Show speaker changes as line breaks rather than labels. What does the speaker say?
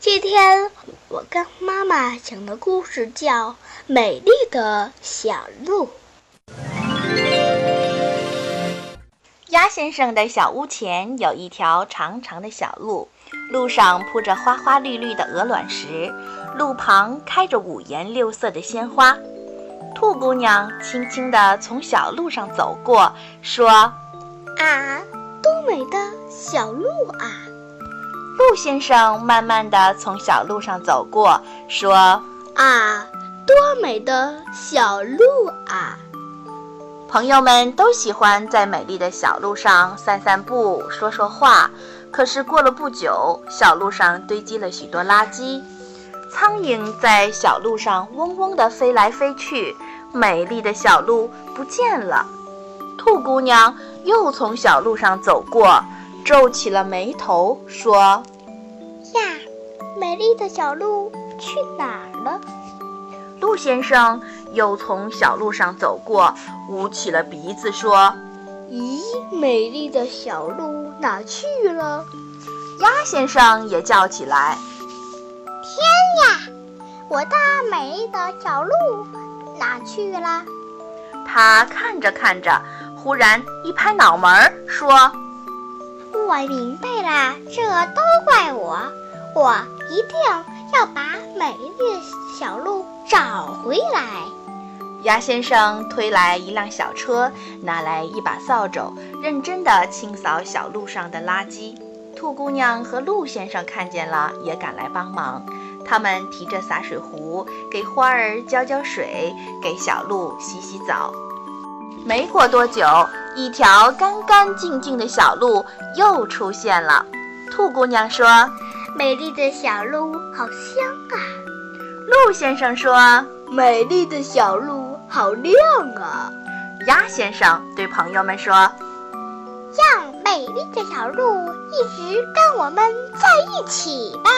今天我跟妈妈讲的故事叫《美丽的小鹿》。
鸭先生的小屋前有一条长长的小路，路上铺着花花绿绿的鹅卵石，路旁开着五颜六色的鲜花。兔姑娘轻轻地从小路上走过，说：“
啊，多美的小路啊！”
鹿先生慢慢地从小路上走过，说：“
啊，多美的小路啊！”
朋友们都喜欢在美丽的小路上散散步、说说话。可是过了不久，小路上堆积了许多垃圾，苍蝇在小路上嗡嗡地飞来飞去，美丽的小路不见了。兔姑娘又从小路上走过，皱起了眉头，说：“
呀，美丽的小鹿去哪儿了？”
鹿先生又从小路上走过，捂起了鼻子说：“
咦，美丽的小鹿哪去了？”
鸭先生也叫起来：“
天呀，我的美丽的小鹿哪去了？”
他看着看着，忽然一拍脑门儿说：“
我明白了，这都怪我，我一定要把美丽的小鹿。”找回来！
鸭先生推来一辆小车，拿来一把扫帚，认真地清扫小路上的垃圾。兔姑娘和鹿先生看见了，也赶来帮忙。他们提着洒水壶，给花儿浇浇水，给小鹿洗洗澡。没过多久，一条干干净净的小路又出现了。兔姑娘说：“
美丽的小路，好香啊！”
鹿先生说：“
美丽的小路好亮啊！”
鸭先生对朋友们说：“
让美丽的小路一直跟我们在一起吧。”